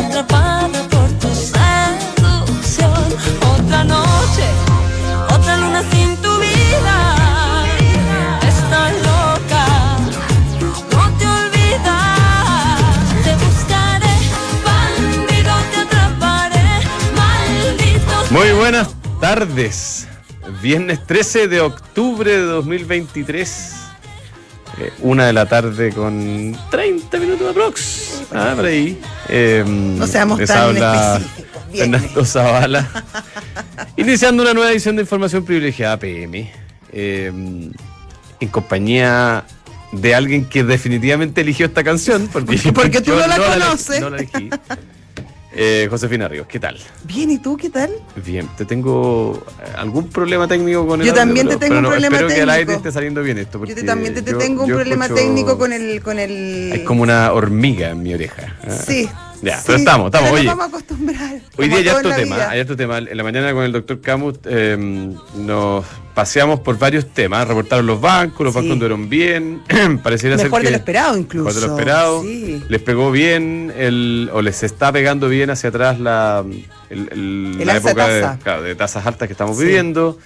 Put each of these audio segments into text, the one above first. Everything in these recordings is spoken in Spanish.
atrapada por tu seducción. Otra noche, otra luna sin tu vida. Estás loca, no te olvidas. Te buscaré, bandido, te atraparé, maldito. Muy buenas tardes. Viernes 13 de octubre de 2023. eh, una de la tarde con 30 minutos de aprox. Ah, por ahí. Eh, No seamos les tan habla. Fernando Zavala. Iniciando una nueva edición de Información Privilegiada PM. eh, en compañía de alguien que definitivamente eligió esta canción. Porque, Porque tú no la conoces. no la elegí. Eh, Josefina Ríos, ¿qué tal? Bien, ¿y tú qué tal? Bien, te tengo eh, algún problema técnico con el Yo audio, también te pero- tengo pero un no, problema espero que al aire técnico. esté saliendo bien esto. Yo te- también te, yo- tengo un problema escucho- técnico con el, con el. Hay como una hormiga en mi oreja. Ah. Sí. Ya, sí, pero estamos, estamos, pero nos oye. vamos a acostumbrar. Hoy día en harto la tema, vida. harto tema. En la mañana con el doctor Camus eh, nos paseamos por varios temas. Reportaron los bancos, los Sí. bancos anduvieron bien. Pareciera ser que de lo esperado, incluso. Mejor de lo esperado. Sí. Les pegó bien, el, o les está pegando bien hacia atrás la, el- el- El la época de, tasa. claro, de tasas altas que estamos viviendo.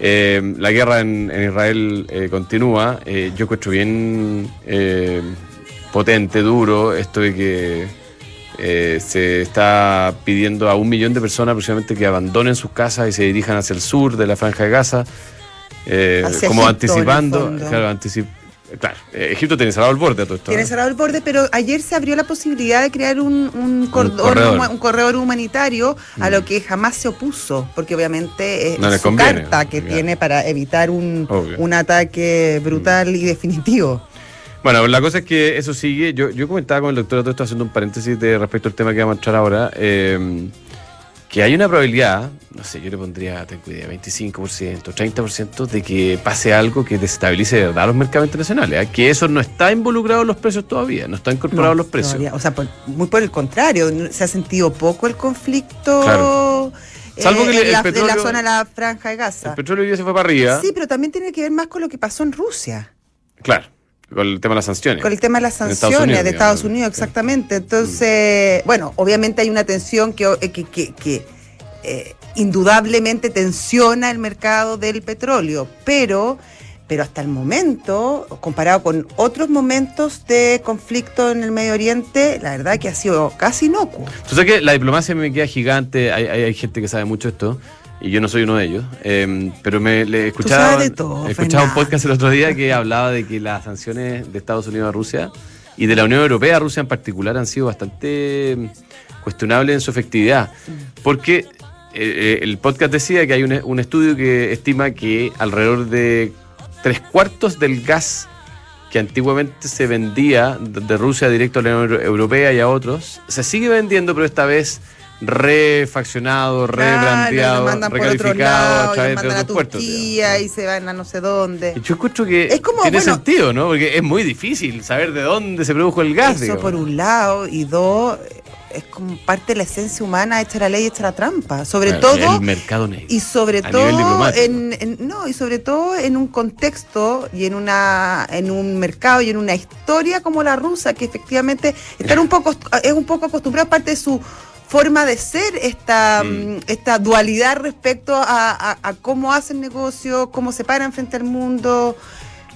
Eh, la guerra en, en Israel eh, continúa. Eh, yo encuentro bien eh, potente, duro, esto de que eh, se está pidiendo a un millón de personas aproximadamente que abandonen sus casas y se dirijan hacia el sur de la franja de Gaza, eh, como Egipto, anticipando. Claro, anticip- claro, eh, Egipto tiene cerrado el borde a todo esto. Tiene cerrado el borde, pero ayer se abrió la posibilidad de crear un, un cordón, corredor. huma- un corredor humanitario a Mm. lo que jamás se opuso, porque obviamente es No le su conviene, carta que claro. tiene para evitar un, un ataque brutal y definitivo. Bueno, la cosa es que eso sigue. Yo, yo comentaba con el doctor, todo esto haciendo un paréntesis de respecto al tema que vamos a entrar ahora, eh, que hay una probabilidad, no sé, yo le pondría, tengo idea, 25%, 30% de que pase algo que desestabilice de verdad los mercados internacionales. ¿eh? Que eso no está involucrado en los precios todavía, no está incorporado en los precios. todavía. O sea, por- muy por el contrario, se ha sentido poco el conflicto Claro. eh, Salvo que el- la, en la petróleo- zona de la franja de Gaza. El petróleo día se fue para arriba. Sí, pero también tiene que ver más con lo que pasó en Rusia. Claro, con el tema de las sanciones. Con el tema de las En Estados sanciones Unidos, de digamos. Estados Unidos, exactamente. Entonces, bueno, obviamente hay una tensión que, eh, que, que- que, eh, indudablemente tensiona el mercado del petróleo, pero, pero hasta el momento, comparado con otros momentos de conflicto en el Medio Oriente, la verdad que ha sido casi inocuo. Tú sabes que la diplomacia me queda gigante, hay, hay, hay gente que sabe mucho esto, y yo no soy uno de ellos, eh, pero me le escuchaba, sabes de todo, escuchaba un podcast el otro día que hablaba de que las sanciones de Estados Unidos a Rusia y de la Unión Europea a Rusia en particular han sido bastante mm, cuestionables en su efectividad, porque eh, eh, el podcast decía que hay un, un estudio que estima que alrededor de tres cuartos del gas que antiguamente se vendía de Rusia directo a la Unión Euro- Europea y a otros, se sigue vendiendo, pero esta vez refaccionado, Claro, rebrandeado, recalificado lado, a través de otros puertos. Y se van a no sé dónde. Y Yo escucho que Es como, tiene bueno, sentido, ¿no? Porque es muy difícil saber de dónde se produjo el gas. Eso digamos. por un lado, y dos, es como parte de la esencia humana, echar la ley, echar la trampa. Sobre Claro, todo, El mercado negro. y sobre a todo en- no, y sobre todo en un contexto y en una en un mercado y en una historia como la rusa, que efectivamente están un poco es un poco acostumbrada parte de su forma de ser esta, Mm. mm, esta dualidad respecto a, a- a cómo hacen negocio, cómo se paran frente al mundo.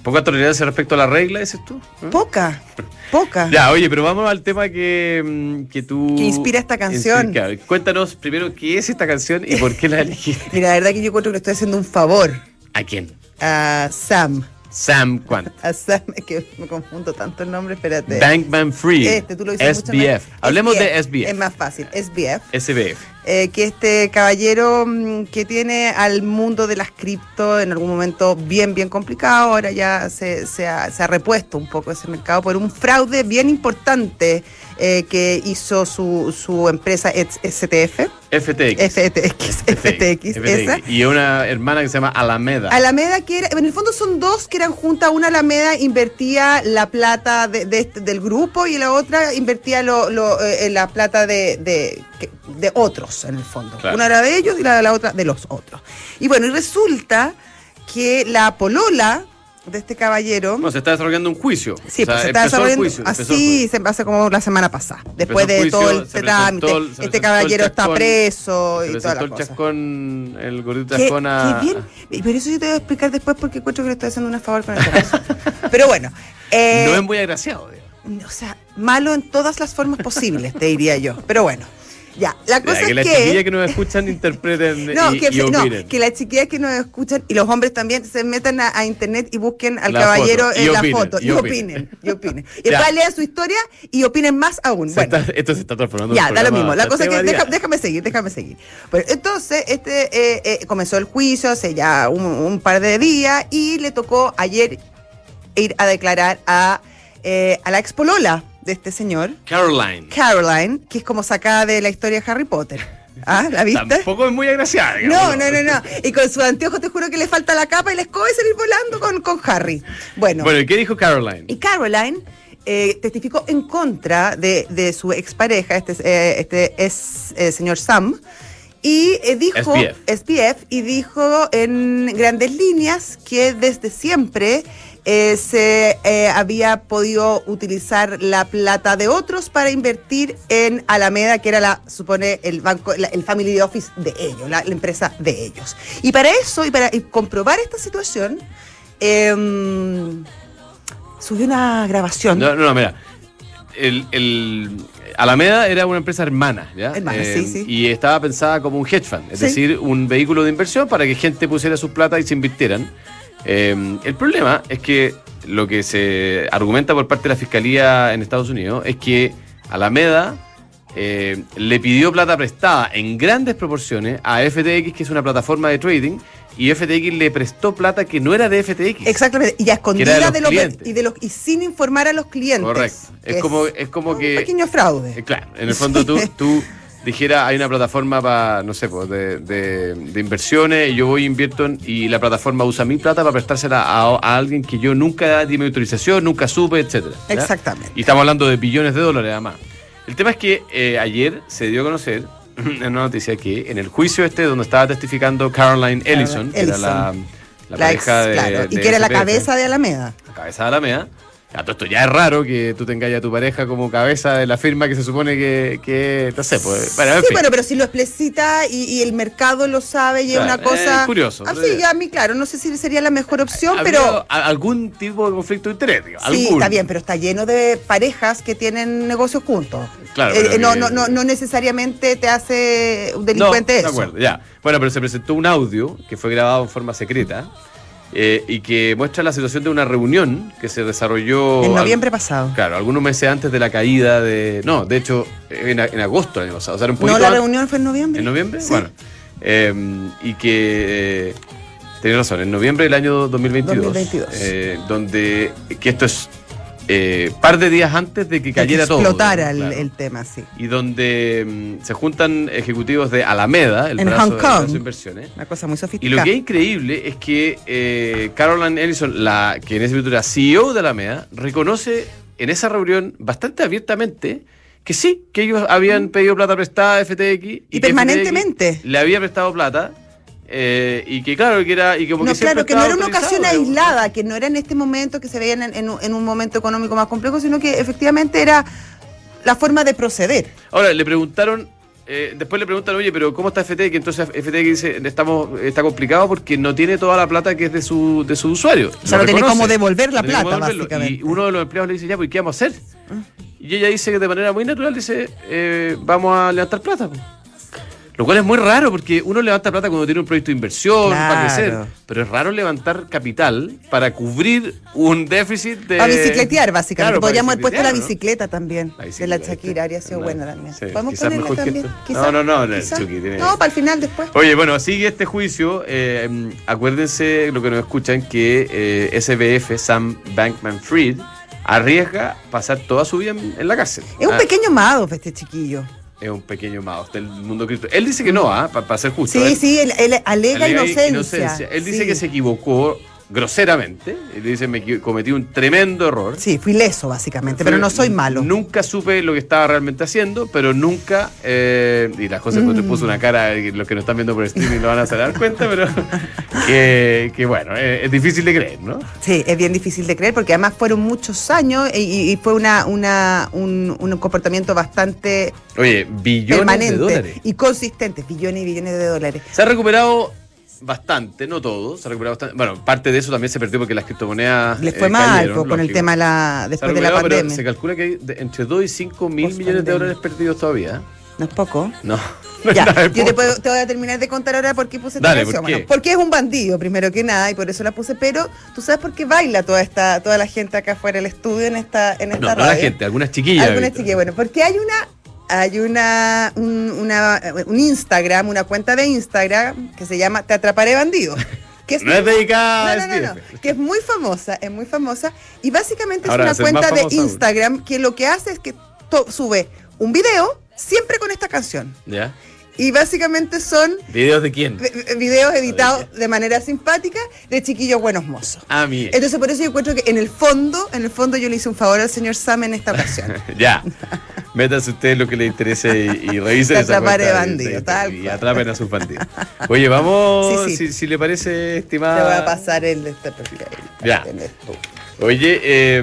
Poca tolerancia respecto a la regla, dices tú. ¿Eh? Poca, poca. Ya, oye, pero vamos al tema que, mm, que tú... Que inspira esta canción. Cuéntanos primero qué es esta canción y por qué la elegiste. Mira, la verdad que yo encuentro que le estoy haciendo un favor ¿A quién? a Sam. Sam Quant. A Sam, es que me confundo tanto el nombre, espérate. Bankman Free. Este, tú lo dices mucho SBF. más- Hablemos de Es SBF. más fácil, SBF. SBF. eh, que este caballero mm, que tiene al mundo de las cripto en algún momento bien, bien complicado, ahora ya se, se ha, se ha repuesto un poco ese mercado por un fraude bien importante eh, que hizo su, su empresa STF, FTX. FTX, FTX, esa. Y una hermana que se llama Alameda. Alameda, que era, en el fondo son dos que eran juntas. Una Alameda invertía la plata de, de este- del grupo y la otra invertía lo, lo, eh, la plata de, de, otros, en el fondo. Claro. Una era de ellos y la, la otra de los otros. Y bueno, y resulta que la polola de este caballero. Bueno, se está desarrollando un juicio. Sí, O sea, pues se está el desarrollando juicio, el así, se hace como la semana pasada. Después el de todo el trámite, el- este el caballero está chascón, preso Se y toda la el cosa. chascón, el gordito chascón a... qué bien. Pero eso yo te voy a explicar después porque encuentro que le estoy haciendo un favor con el caso. Pero bueno. eh, No es muy agraciado, digamos. o sea, malo en todas las formas posibles, te diría yo. Pero bueno. Ya, la Ya, cosa que es las que. chiquillas que nos escuchan interpreten No, y, que, y no, opinen. que las chiquillas que nos escuchan y los hombres también se metan a, a internet y busquen al La caballero foto, en la foto y y, opinen. opinen. y opinen. Y después lean su historia y opinen más aún. Se Bueno, está- esto se está transformando ya, da lo mismo. La cosa es que deja- déjame seguir, déjame seguir. Bueno, entonces, este eh, eh, comenzó el juicio hace ya un, un par de días y le tocó ayer ir a declarar a, eh, a la expolola de este señor, Caroline. Caroline, que es como sacada de la historia de Harry Potter. ¿Ah? ¿La viste? Tampoco es muy agraciada, No, digamos. no, no, no. Y con sus anteojos te juro que le falta la capa y la escoba y salir volando con, con Harry. Bueno, Bueno, ¿y qué dijo Caroline? y Caroline eh, testificó en contra de, de su expareja, este, eh, este es eh, señor Sam, y eh, dijo, SPF. SPF, y dijo en grandes líneas que desde siempre eh, se eh, había podido utilizar la plata de otros para invertir en Alameda, que era la, supone, el banco, la- el family office de ellos, la, la empresa de ellos. Y para eso, y para y comprobar esta situación, em, subió una grabación. No, no, no, mira. El, el Alameda era una empresa hermana, ¿ya? Eh, Hermana, sí, sí. Y estaba pensada como un hedge fund, es Sí. decir, un vehículo de inversión para que gente pusiera su plata y se invirtieran. Eh, el problema es que lo que se argumenta por parte de la fiscalía en Estados Unidos es que Alameda eh, le pidió plata prestada en grandes proporciones a FTX, que es una plataforma de trading, y FTX le prestó plata que no era de FTX. Exactamente, y a de escondida de los, clientes. y de los y sin informar a los clientes. Correcto. que Es como, es como un que. pequeño fraude. Eh, claro, en el fondo tú, tú dijeras, hay una plataforma para, no sé, pues, de, de- de inversiones, y yo voy e invierto en- y la plataforma usa mi plata para prestársela a, a alguien que yo nunca di mi autorización, nunca supe, etcétera. Exactamente. Y estamos hablando de billones de dólares además. El tema es que eh, ayer se dio a conocer en una noticia que en el juicio este donde estaba testificando Caroline Ellison, que era la, la La ex, pareja de, claro, y que era la cabeza de Alameda. la cabeza de Alameda. Todo esto ya es raro que tú tengas a tu pareja como cabeza de la firma que se supone que, que no sé, pues, bueno, sí, bueno, pero si lo explicita y, y el mercado lo sabe y es una cosa. es curioso. Así, ya a mí, claro, no sé si sería la mejor opción, ¿Habría pero. algún tipo de conflicto de interés, digo, Sí, algún. está bien, pero está lleno de parejas que tienen negocios juntos. Claro, Eh, no, que- no, no, no necesariamente te hace un No, delincuente de eso. acuerdo, ya. Bueno, pero se presentó un audio que fue grabado en forma secreta eh, y que muestra la situación de una reunión que se desarrolló. En al- noviembre pasado. Claro, algunos meses antes de la caída de. No, de hecho, en, agosto del año pasado. O sea, era un No, la antes- reunión fue en noviembre. ¿En noviembre? Sí. Bueno. eh, y que. eh, Tienes razón, en noviembre del año 2022. 2022. eh, donde. Que esto es. Eh, par de días antes de que cayera todo. explotara el, claro. el tema, sí. Y donde mm, se juntan ejecutivos de Alameda, el En brazo, Hong Kong. de inversiones. Una cosa muy Y sofisticada. lo que es increíble es que eh, Caroline Ellison, la, que en ese momento era CEO de Alameda, reconoce en esa reunión bastante abiertamente que sí, que ellos habían pedido plata prestada a FTX. Y, que permanentemente. FTX Le había prestado plata. Eh, y que claro, que era. Y No, que siempre claro, que no era una ocasión aislada, que no era en este momento que se veían en, en un- en un momento económico más complejo, sino que efectivamente era la forma de proceder. Ahora, le preguntaron, eh, después le preguntan, oye, pero ¿cómo está FTX? Entonces FTX dice, estamos, está complicado porque no tiene toda la plata que es de su, de su usuario. O sea, no tiene cómo devolver la No plata, básicamente. Y uno de los empleados le dice, ya, pues ¿qué vamos a hacer? Y ella dice que de manera muy natural, dice, eh, vamos a levantar plata. pues. Lo cual es muy raro porque uno levanta plata cuando tiene un proyecto de inversión para Claro. crecer, pero es raro levantar capital para cubrir un déficit de... Para bicicletear, básicamente. Claro, para Podríamos haber puesto la bicicleta también. La de bicicleta, la Shakira, habría sido no, buena también. sí, Podemos ponerla también. Quizás, No, no, no, quizás. Chucky tiene- No, para el final después. Oye, bueno, sigue este juicio. eh, acuérdense lo que nos escuchan que eh, SBF, Sam Bankman Fried, arriesga pasar toda su vida en, en la cárcel. Es un Ah, pequeño Madoff este chiquillo. Es un pequeño mouse del mundo cripto. Él dice que no, ¿ah? para ser justo. Sí, Él- sí, él, él alega alega inocencia. inocencia. Él dice que se equivocó groseramente. Y le dice, me cometí un tremendo error. Sí, fui leso básicamente, pero no soy malo. Nunca supe lo que estaba realmente haciendo, pero nunca. eh, y la José Mm. te puso una cara, eh, los que nos están viendo por streaming lo van a dar cuenta, pero que, que bueno, eh, es difícil de creer, ¿no? Sí, es bien difícil de creer porque además fueron muchos años y, y- y fue una, una, un, un comportamiento bastante Oye, billones permanente de dólares. y consistente, billones y billones de dólares. Se ha recuperado bastante, no todo, se ha recuperado bastante. Bueno, parte de eso también se perdió porque las criptomonedas. Les eh, fue mal cayeron, pues, con el tema la, después de la pero pandemia. se calcula que hay de- entre 2 y 5 mil Post millones de dólares perdidos todavía. ¿eh? No es poco. No. no Ya, yo te, puedo- te voy a terminar de contar ahora por qué puse esta Dale, canción. ¿por qué? Bueno, porque es un bandido, primero que nada, y por eso la puse. Pero tú sabes por qué baila toda esta, toda la gente acá afuera del estudio en esta, en esta No, no radio. la gente, algunas chiquillas. Algunas chiquillas, bueno, porque hay una, hay una, un, una- un Instagram, una cuenta de Instagram que se llama Te atraparé bandido. Que No es dedicada no, no, no, que es muy famosa, es muy famosa y básicamente Ahora es una cuenta de aún. Instagram que lo que hace es que to- sube un video siempre con esta canción ¿Ya? Y básicamente son ¿Videos de quién? vi- videos editados de manera simpática de chiquillos buenos mozos. A mí. Entonces por eso yo encuentro que en el fondo, en el fondo yo le hice un favor al señor Sam en esta ocasión. ya. Métanse ustedes lo que les interese y, y revisen esa atraparé cuenta de- bandido, de- tal y atrapen a sus bandidos. Oye, vamos, Sí, sí. Si, si le parece, estimada. Te voy a pasar el este porque Ah. Ya. tú. Oye, eh,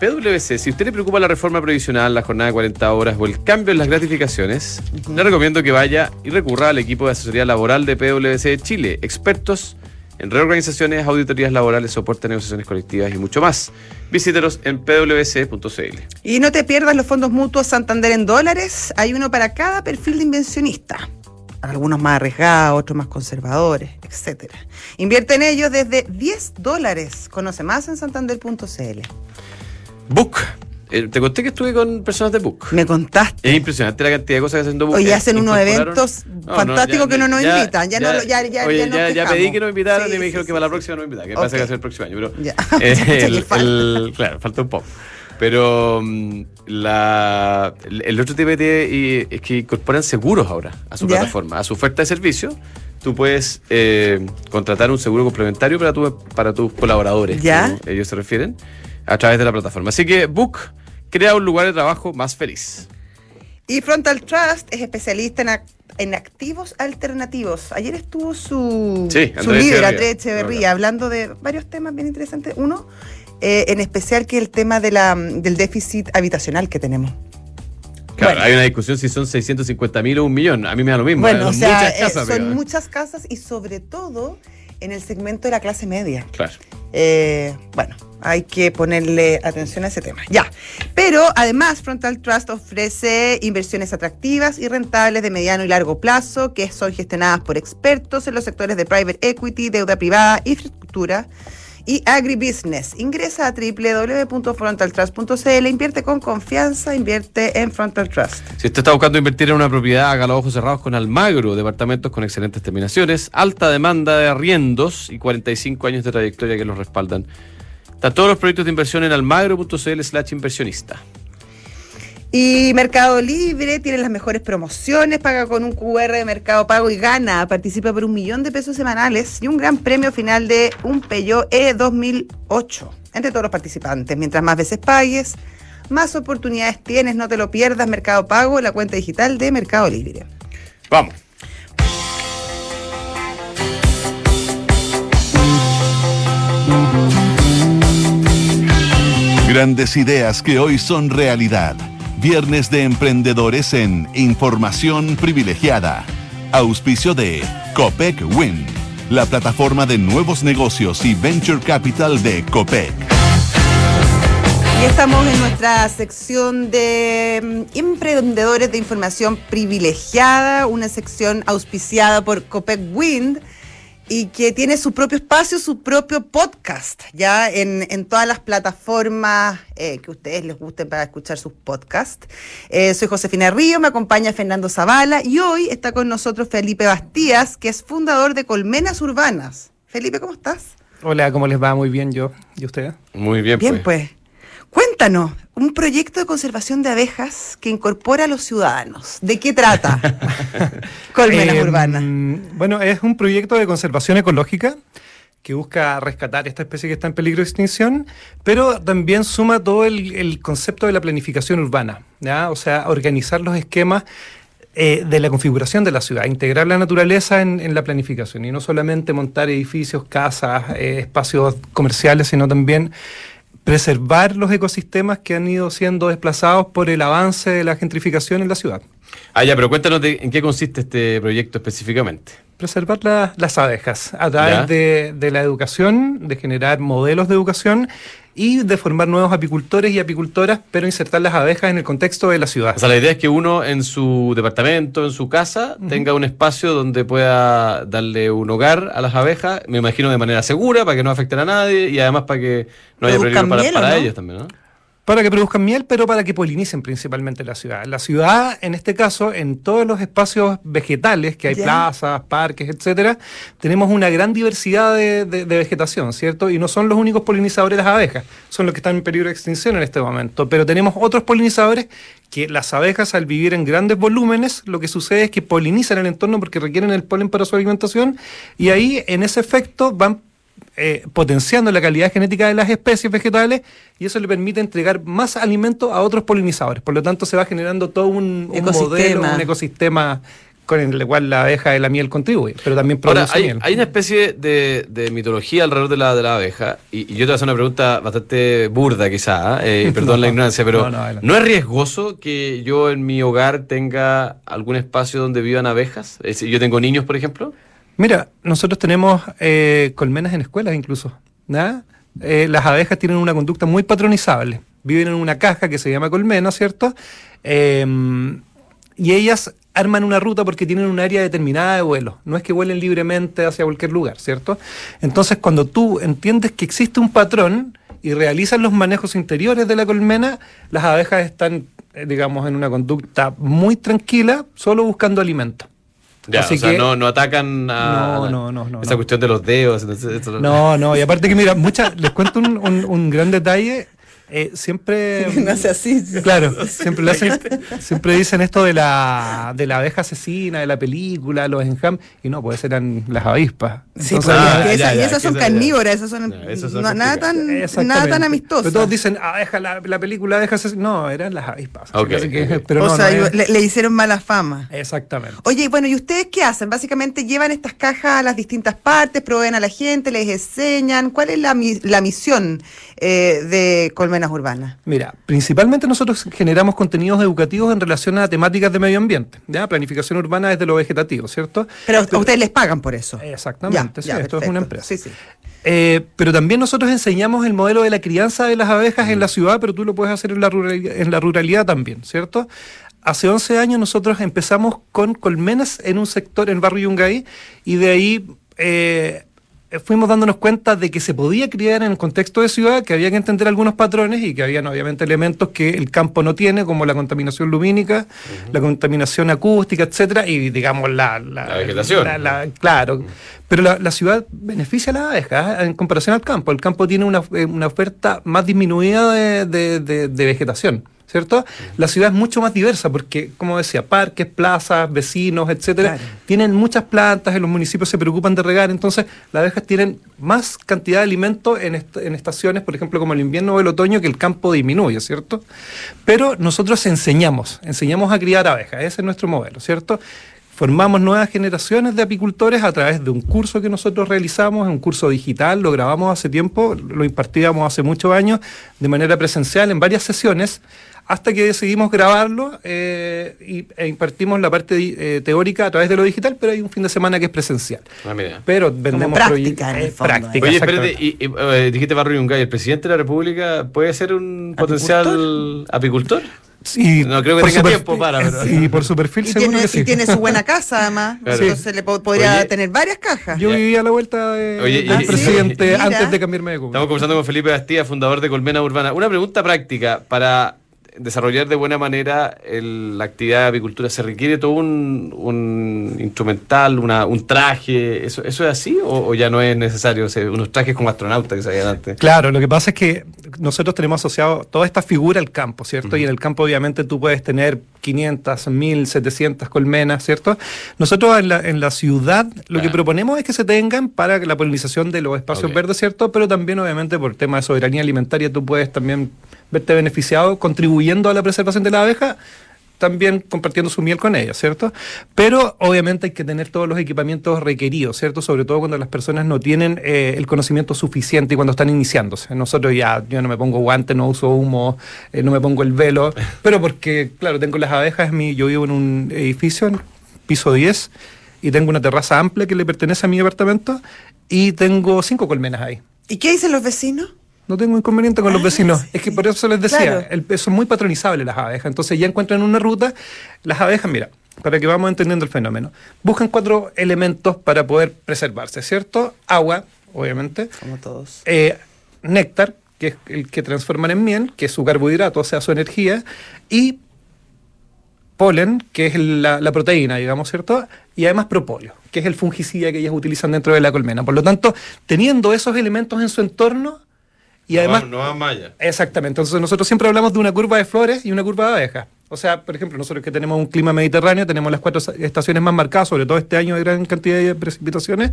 PwC, si usted le preocupa la reforma previsional, la jornada de 40 horas o el cambio en las gratificaciones, le recomiendo que vaya y recurra al equipo de asesoría laboral de PwC de Chile, expertos en reorganizaciones, auditorías laborales, soporte, negociaciones colectivas y mucho más. Visítelos en pwc.cl. Y no te pierdas los fondos mutuos Santander en dólares. Hay uno para cada perfil de inversionista. Algunos más arriesgados, otros más conservadores, etcétera. Invierte en ellos desde 10 dólares. Conoce más en santander.cl. Book. Eh, te conté que estuve con personas de Book. Me contaste. Es impresionante la cantidad de cosas que hacen Book. Oye, hacen unos eventos fantásticos que no nos invitan. Ya no lo- ya- ya- oye, ya nos pedí que nos invitaran Sí, y me dijeron sí, que para la próxima nos invitan. Que pasa que va a ser el próximo año. Pero, Ya. eh, que el- el- claro, falta un poco. Pero mm, la, el, otro TPT y- es que incorporan seguros ahora a su Ya. plataforma, a su oferta de servicio. Tú puedes eh, contratar un seguro complementario para, tu, para tus colaboradores, Ya. como ellos se refieren, a través de la plataforma. Así que Book crea un lugar de trabajo más feliz. Y Frontal Trust es especialista en, ac- en activos alternativos. Ayer estuvo su, Sí, su líder. Andrés Echeverría, hablando de varios temas bien interesantes. Uno, eh, en especial que el tema de la, del déficit habitacional que tenemos. Claro, Bueno. hay una discusión si son 650 mil o un millón. A mí me da lo mismo. Bueno, hay o sea, muchas eh, son pero- muchas casas y sobre todo en el segmento de la clase media. Claro. Eh, bueno, hay que ponerle atención a ese tema. Ya. Pero además, Frontal Trust ofrece inversiones atractivas y rentables de mediano y largo plazo que son gestionadas por expertos en los sectores de private equity, deuda privada, infraestructura y agribusiness. Ingresa a www.frontaltrust.cl, invierte con confianza, invierte en Frontal Trust. Si usted está buscando invertir en una propiedad, haga los ojos cerrados con Almagro, departamentos con excelentes terminaciones, alta demanda de arriendos y 45 años de trayectoria que los respaldan. Están todos los proyectos de inversión en almagro.cl slash inversionista. Y Mercado Libre tiene las mejores promociones, paga con un QR de Mercado Pago y gana, participa por un millón de pesos semanales y un gran premio final de un Peugeot E 2008 entre todos los participantes. Mientras más veces pagues, más oportunidades tienes, no te lo pierdas. Mercado Pago, la cuenta digital de Mercado Libre. Vamos. Grandes ideas que hoy son realidad. Viernes de emprendedores en Información Privilegiada. Auspicio de Copec Wind, la plataforma de nuevos negocios y venture capital de Copec. Y estamos en nuestra sección de mm, emprendedores de información privilegiada, una sección auspiciada por Copec Wind y que tiene su propio espacio, su propio podcast, ya en, en todas las plataformas eh, que a ustedes les gusten para escuchar sus podcasts. Eh, soy Josefina Río, me acompaña Fernando Zavala y hoy está con nosotros Felipe Bastías, que es fundador de Colmenas Urbanas. Felipe, ¿cómo estás? Hola, ¿cómo les va? Muy bien, yo. ¿Y ustedes? Muy bien, Bien, pues. pues. Cuéntanos, un proyecto de conservación de abejas que incorpora a los ciudadanos. ¿De qué trata? Colmenas Eh, Urbanas. Bueno, es un proyecto de conservación ecológica que busca rescatar esta especie que está en peligro de extinción, pero también suma todo el, el concepto de la planificación urbana, ¿ya? o sea, organizar los esquemas eh, de la configuración de la ciudad, integrar la naturaleza en, en, la planificación y no solamente montar edificios, casas, eh, espacios comerciales, sino también preservar los ecosistemas que han ido siendo desplazados por el avance de la gentrificación en la ciudad. Ah, ya, pero cuéntanos de, en qué consiste este proyecto específicamente. Preservar la, las abejas a través de, de la educación, de generar modelos de educación y de formar nuevos apicultores y apicultoras, pero insertar las abejas en el contexto de la ciudad. O sea, la idea es que uno en su departamento, en su casa, uh -huh. tenga un espacio donde pueda darle un hogar a las abejas, me imagino de manera segura, para que no afecten a nadie y además para que no haya peligro para, para ¿no? ellos también, ¿no? Para que produzcan miel, pero para que polinicen principalmente la ciudad. La ciudad, en este caso, en todos los espacios vegetales, que hay yeah. plazas, parques, etcétera, tenemos una gran diversidad de, de, de, vegetación, ¿cierto? Y no son los únicos polinizadores las abejas, son los que están en peligro de extinción en este momento. Pero tenemos otros polinizadores que las abejas, al vivir en grandes volúmenes, lo que sucede es que polinizan el entorno porque requieren el polen para su alimentación, y ahí, en ese efecto, van eh, potenciando la calidad genética de las especies vegetales y eso le permite entregar más alimento a otros polinizadores. Por lo tanto, se va generando todo un, un modelo, un ecosistema con el cual la abeja de la miel contribuye, pero también produce Ahora, hay, miel. hay una especie de, de, mitología alrededor de la, de la abeja, y, y, yo te voy a hacer una pregunta bastante burda quizá, eh, perdón no, la ignorancia, pero no, no, ¿no, es riesgoso que yo en mi hogar tenga algún espacio donde vivan abejas? Es yo tengo niños, por ejemplo. Mira, nosotros tenemos eh, colmenas en escuelas incluso. Eh, las abejas tienen una conducta muy patronizable. Viven en una caja que se llama colmena, ¿cierto? Eh, y ellas arman una ruta porque tienen un área determinada de vuelo. No es que vuelen libremente hacia cualquier lugar, ¿cierto? Entonces, cuando tú entiendes que existe un patrón y realizas los manejos interiores de la colmena, las abejas están, eh, digamos, en una conducta muy tranquila, solo buscando alimento. Ya, Así o sea, que, no, no atacan a no, no, no, no, esa cuestión de los dedos. Entonces, no, no, y aparte que mira, muchas, les cuento un, un, un gran detalle. Eh, siempre. Nace así. Claro, siempre, hacen, siempre dicen esto de la, de la abeja asesina, de la película, los enjam, y no, pues eran las avispas. Sí, Entonces, ah, esa, ya, ya, y esas son carnívoras, esas son, ya, son no, nada, tan, nada tan amistosas. Pero todos dicen abeja, la, la película abeja asesina. No, eran las avispas. Okay. Que, pero o no, sea, no le, le, hicieron mala fama. Exactamente. Oye, bueno, ¿y ustedes qué hacen? Básicamente llevan estas cajas a las distintas partes, proveen a la gente, les enseñan. ¿Cuál es la, la misión eh, de Colmenas Urbanas? Mira, principalmente nosotros generamos contenidos educativos en relación a temáticas de medio ambiente, ¿ya? Planificación urbana desde lo vegetativo, ¿cierto? Pero, Pero ustedes les pagan por eso. Exactamente, ya, sí, ya, esto es una empresa. Sí, sí. Eh, pero también nosotros enseñamos el modelo de la crianza de las abejas en la ciudad, pero tú lo puedes hacer en la ruralidad, en la ruralidad también, ¿cierto? Hace 11 años nosotros empezamos con colmenas en un sector, en el barrio Yungay, y de ahí eh, fuimos dándonos cuenta de que se podía criar en el contexto de ciudad, que había que entender algunos patrones y que habían obviamente elementos que el campo no tiene, como la contaminación lumínica, uh -huh. la contaminación acústica, etcétera, y digamos la, la, la vegetación. La, la, claro. Uh -huh. Pero la, ciudad beneficia a la abeja ¿eh? en comparación al campo. El campo tiene una, una oferta más disminuida de, de, de, de vegetación. ¿Cierto? La ciudad es mucho más diversa porque, como decía, parques, plazas, vecinos, etcétera, claro. tienen muchas plantas, en los municipios se preocupan de regar, entonces las abejas tienen más cantidad de alimento en, est en estaciones, por ejemplo, como el invierno o el otoño, que el campo disminuye, ¿cierto? Pero nosotros enseñamos, enseñamos a criar abejas, ese es nuestro modelo, ¿cierto? Formamos nuevas generaciones de apicultores a través de un curso que nosotros realizamos, un curso digital, lo grabamos hace tiempo, lo impartíamos hace muchos años de manera presencial en varias sesiones, hasta que decidimos grabarlo eh, y, e impartimos la parte eh, teórica a través de lo digital, pero hay un fin de semana que es presencial. Ah, mira. Pero vendemos práctica, eh, práctica. Oye, espérate, y, y uh, dijiste Barrio Yungay, ¿el presidente de la República puede ser un potencial apicultor? Sí, no creo que tenga tiempo para, pero... Sí, por su perfil y seguro tiene, que sí. Y tiene su buena casa, además. claro. Entonces le po podría Oye, tener varias cajas. Yo vivía a la vuelta del y, presidente sí, antes de cambiarme de Cuba. Estamos conversando con Felipe Bastía, fundador de Colmena Urbana. Una pregunta práctica para desarrollar de buena manera el- la actividad de apicultura, ¿se requiere todo un, un instrumental, una, un traje? ¿Eso, ¿Eso es así o, o ya no es necesario? O sea, unos trajes como astronautas que se habían antes. Claro, lo que pasa es que nosotros tenemos asociado toda esta figura al campo, ¿cierto? Y en el campo obviamente tú puedes tener 500, 1000, 700 colmenas, ¿cierto? Nosotros en la, en la ciudad lo que proponemos es que se tengan para la polinización de los espacios verdes, ¿cierto? Pero también obviamente por tema de soberanía alimentaria tú puedes también verte beneficiado contribuyendo a la preservación de la abeja también compartiendo su miel con ella, ¿cierto? Pero obviamente hay que tener todos los equipamientos requeridos, ¿cierto? Sobre todo cuando las personas no tienen eh, el conocimiento suficiente y cuando están iniciándose. Nosotros ya, yo no me pongo guantes, no uso humo, eh, no me pongo el velo, pero porque, claro, tengo las abejas, mi, yo vivo en un edificio, en piso 10, y tengo una terraza amplia que le pertenece a mi departamento, y tengo cinco colmenas ahí. ¿Y qué dicen los vecinos? No tengo inconveniente con los Ah, vecinos. sí. Es que por eso les decía, Claro. el, son muy patronizables las abejas. Entonces ya encuentran una ruta. Las abejas, mira, para que vamos entendiendo el fenómeno, buscan cuatro elementos para poder preservarse, ¿cierto? Agua, obviamente. Como todos. eh, néctar, que es el que transforman en miel, que es su carbohidrato, o sea, su energía. Y polen, que es la, la proteína, digamos, ¿cierto? Y además propóleo, que es el fungicida que ellas utilizan dentro de la colmena. Por lo tanto, teniendo esos elementos en su entorno, y además no va malla. Exactamente. Entonces nosotros siempre hablamos de una curva de flores y una curva de abejas. O sea, por ejemplo, nosotros que tenemos un clima mediterráneo, tenemos las cuatro estaciones más marcadas, sobre todo este año de gran cantidad de precipitaciones.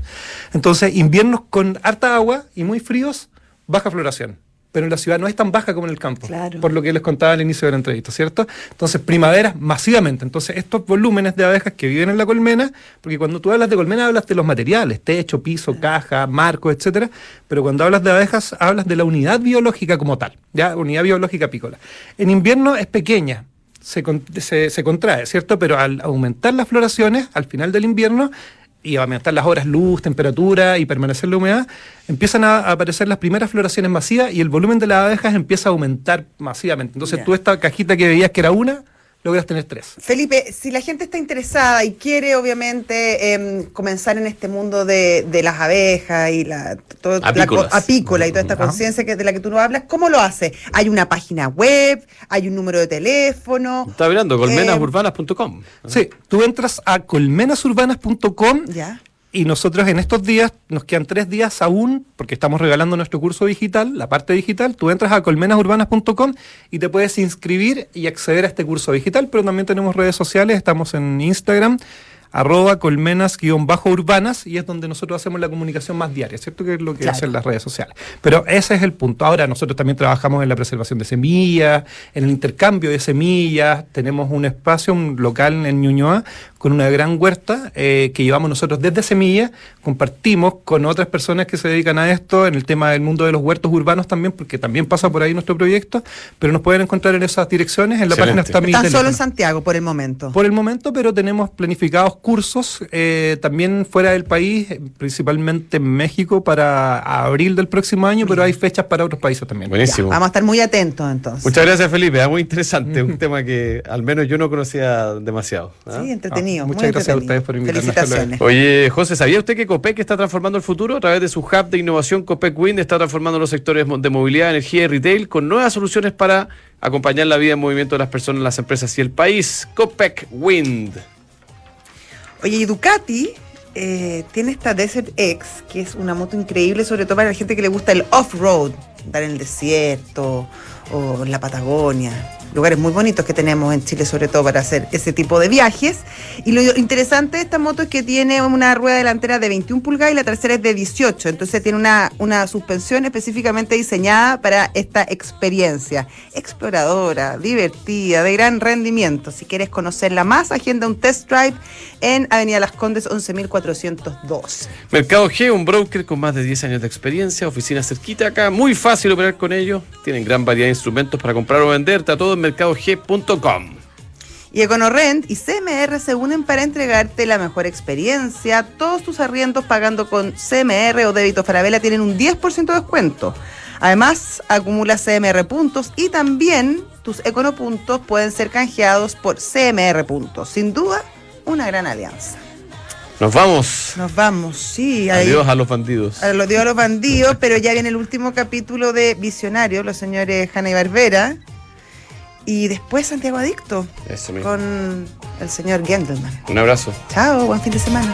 Entonces, inviernos con harta agua y muy fríos, baja floración. Pero en la ciudad no es tan baja como en el campo. Claro. Por lo que les contaba al inicio de la entrevista, ¿cierto? Entonces, primaveras masivamente. Entonces, estos volúmenes de abejas que viven en la colmena, porque cuando tú hablas de colmena hablas de los materiales, techo, piso, caja, marco, etcétera, pero cuando hablas de abejas hablas de la unidad biológica como tal, ya, unidad biológica apícola. En invierno es pequeña, se, se contrae, ¿cierto? Pero al aumentar las floraciones, al final del invierno, y aumentar las horas luz, temperatura y permanecer la humedad, empiezan a aparecer las primeras floraciones masivas y el volumen de las abejas empieza a aumentar masivamente. Entonces tú esta cajita que veías que era una, logras tener tres. Felipe, si la gente está interesada y quiere obviamente em, comenzar en este mundo de, de las abejas y la, todo- la apícola y toda esta conciencia que, de la que tú no hablas, ¿cómo lo hace? ¿Hay una página web? ¿Hay un número de teléfono? Está mirando, Eh, colmenasurbanas.com. Sí, tú entras a colmenasurbanas.com Ya. Y nosotros en estos días, nos quedan tres días aún, porque estamos regalando nuestro curso digital, la parte digital, tú entras a colmenasurbanas.com y te puedes inscribir y acceder a este curso digital, pero también tenemos redes sociales, estamos en Instagram, arroba colmenas-urbanas y es donde nosotros hacemos la comunicación más diaria, ¿cierto? Que es lo que Claro. hacen las redes sociales. Pero ese es el punto. Ahora nosotros también trabajamos en la preservación de semillas, en el intercambio de semillas, tenemos un espacio, un local en Ñuñoa con una gran huerta eh, que llevamos nosotros desde semillas, compartimos con otras personas que se dedican a esto en el tema del mundo de los huertos urbanos también, porque también pasa por ahí nuestro proyecto, pero nos pueden encontrar en esas direcciones, en la Excelente. página está mi Están solo en. Santiago por el momento. Por el momento, pero tenemos planificados cursos eh, también fuera del país, principalmente en México para abril del próximo año, pero hay fechas para otros países también. Buenísimo. Vamos a estar muy atentos entonces. Muchas gracias, Felipe. ah, Muy interesante. Un tema que al menos yo no conocía demasiado. ¿ah? Sí, entretenido. Ah, muchas muy gracias a ustedes por invitarnos. Felicitaciones. Oye, José, ¿sabía usted que COPEC está transformando el futuro? A través de su hub de innovación, COPEC Wind está transformando los sectores de movilidad, energía y retail con nuevas soluciones para acompañar la vida en movimiento de las personas, las empresas y el país. COPEC Wind. Oye, y Ducati eh, tiene esta Desert X, que es una moto increíble, sobre todo para la gente que le gusta el off-road, andar en el desierto o en la Patagonia. Lugares muy bonitos que tenemos en Chile, sobre todo para hacer ese tipo de viajes. Y lo interesante de esta moto es que tiene una rueda delantera de 21 pulgadas y la trasera es de 18. Entonces tiene una, una suspensión específicamente diseñada para esta experiencia. Exploradora, divertida, de gran rendimiento. Si quieres conocerla más, agenda un test drive en Avenida Las Condes 11.402. Mercado G, un broker con más de 10 años de experiencia, oficina cerquita acá, muy fácil operar con ellos. Tienen gran variedad de instrumentos para comprar o vender, está todo mercadog.com. Y EconoRent y CMR se unen para entregarte la mejor experiencia. Todos tus arriendos pagando con CMR o débito Farabela tienen un 10% de descuento. Además, acumula CMR puntos y también tus Econopuntos pueden ser canjeados por CMR puntos. Sin duda, una gran alianza. Nos vamos. Nos vamos, sí. ahí- Adiós a los bandidos. a los digo a los bandidos, pero ya viene el último capítulo de Visionario, los señores Hanna y Barbera. Y después Santiago Adicto Eso mismo. con el señor Gendelman. Un abrazo. Chao, buen fin de semana.